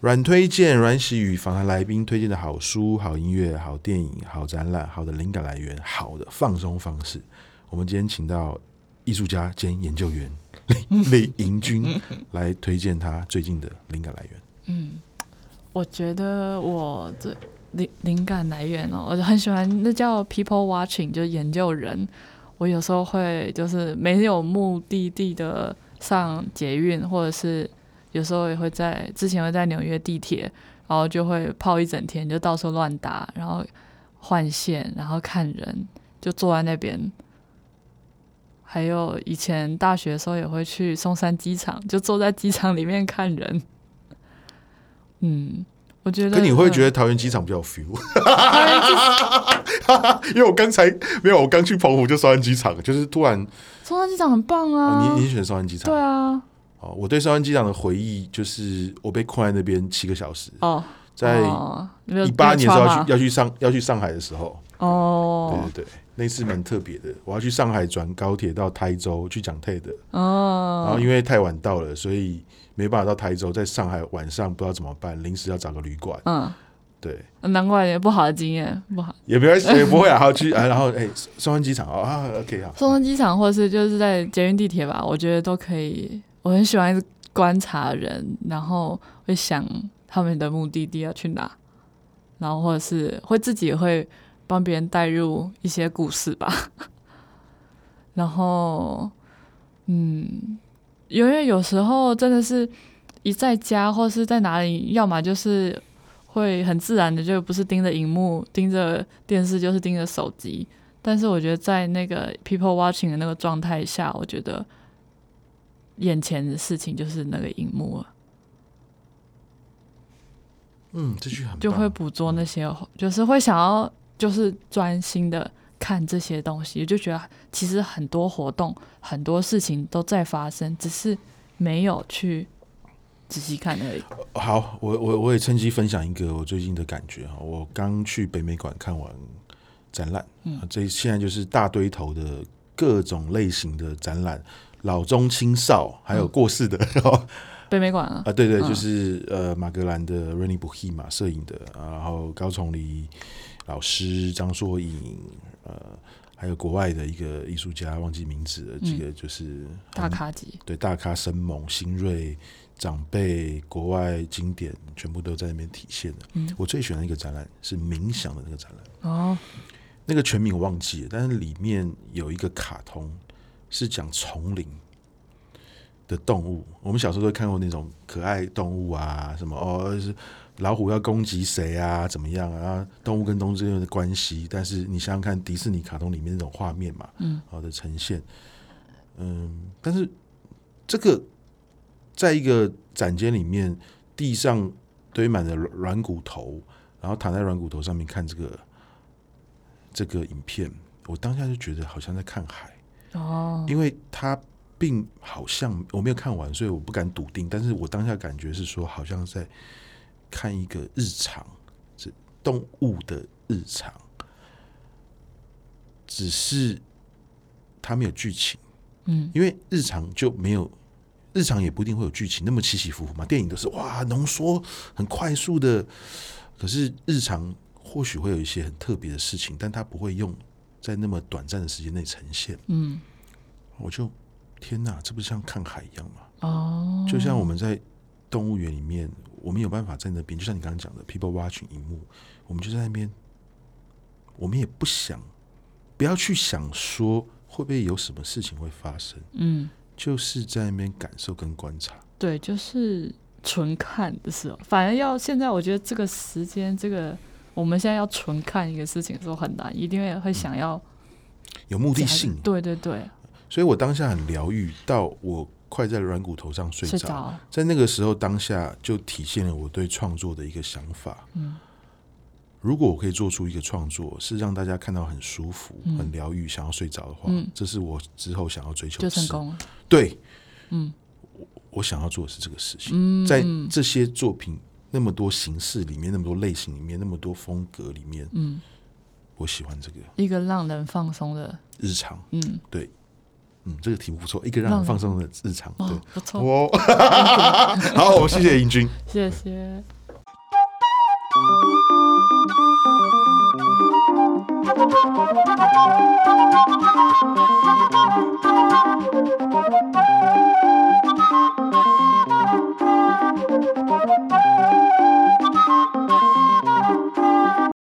软推荐，阮玺与访谈来宾推荐的好书、好音乐、好电影、好展览、好的灵感来源、好的放松方式。我们今天请到艺术家兼研究员李李盈君来推荐他最近的灵感来源。嗯，我觉得我这灵灵感来源哦，我就很喜欢那叫 people watching，就是研究人。我有时候会就是没有目的地的上捷运，或者是。有时候也会在之前会在纽约地铁，然后就会泡一整天，就到处乱打，然后换线，然后看人，就坐在那边。还有以前大学的时候也会去松山机场，就坐在机场里面看人。嗯，我觉得。可你会觉得桃园机场比较 feel？因为我刚才没有，我刚去澎湖就松山机场，就是突然。松山机场很棒啊！哦、你你选松山机场？对啊。哦，我对松山机场的回忆就是我被困在那边七个小时。哦，在一八年的时候要去要去上要去上海的时候。哦，对对对，那次蛮特别的。我要去上海转高铁到台州去讲 TED。哦，然后因为太晚到了，所以没办法到台州，在上海晚上不知道怎么办，临时要找个旅馆。嗯，对，难怪也不好的经验，不好也没关系，也不会啊。然后去啊，然后哎，松山机场啊，OK 啊，松山机场或者是就是在捷运地铁吧，我觉得都可以。我很喜欢观察人，然后会想他们的目的地要去哪，然后或者是会自己会帮别人带入一些故事吧。然后，嗯，因为有时候真的是一在家或是在哪里，要么就是会很自然的就不是盯着荧幕、盯着电视，就是盯着手机。但是我觉得在那个 people watching 的那个状态下，我觉得。眼前的事情就是那个荧幕了，嗯，这句很就会捕捉那些，嗯、就是会想要就是专心的看这些东西，就觉得其实很多活动、很多事情都在发生，只是没有去仔细看而已。好，我我我也趁机分享一个我最近的感觉哈，我刚去北美馆看完展览，嗯，这现在就是大堆头的各种类型的展览。老中青少，还有过世的，嗯、北美馆啊，啊，对对，就是、嗯、呃马格兰的 Rennie Buhey 嘛，摄影的，然后高崇黎老师、张硕颖，呃，还有国外的一个艺术家，忘记名字了，这个就是、嗯、大咖级，对，大咖生猛、新锐、长辈、国外经典，全部都在那边体现的。嗯，我最喜欢的一个展览是冥想的那个展览。哦，那个全名我忘记了，但是里面有一个卡通。是讲丛林的动物，我们小时候都看过那种可爱动物啊，什么哦，是老虎要攻击谁啊，怎么样啊？动物跟动物之间的关系，但是你想想看，迪士尼卡通里面那种画面嘛，嗯，好的呈现，嗯，但是这个在一个展间里面，地上堆满了软骨头，然后躺在软骨头上面看这个这个影片，我当下就觉得好像在看海。哦，因为它并好像我没有看完，所以我不敢笃定。但是我当下感觉是说，好像在看一个日常，是动物的日常，只是它没有剧情。嗯，因为日常就没有，日常也不一定会有剧情，那么起起伏伏嘛。电影都是哇浓缩很快速的，可是日常或许会有一些很特别的事情，但它不会用。在那么短暂的时间内呈现，嗯，我就天哪，这不是像看海一样吗？哦，就像我们在动物园里面，我们有办法在那边，就像你刚刚讲的，people watching 萤幕，我们就在那边，我们也不想，不要去想说会不会有什么事情会发生，嗯，就是在那边感受跟观察，对，就是纯看的时候，反而要现在，我觉得这个时间这个。我们现在要纯看一个事情的时候很难，一定会会想要有目的性。对对对，所以我当下很疗愈，到我快在软骨头上睡着，在那个时候当下就体现了我对创作的一个想法。嗯，如果我可以做出一个创作，是让大家看到很舒服、很疗愈、想要睡着的话，这是我之后想要追求的。就成功了。对，嗯。我想要做的是这个事情。嗯，在这些作品那么多形式里面，那么多类型里面，那么多风格里面，嗯，我喜欢这个一个让人放松的日常。嗯，对，嗯，这个题目不错，一个让人放松的日常。对，不错。好，谢谢英军，谢谢。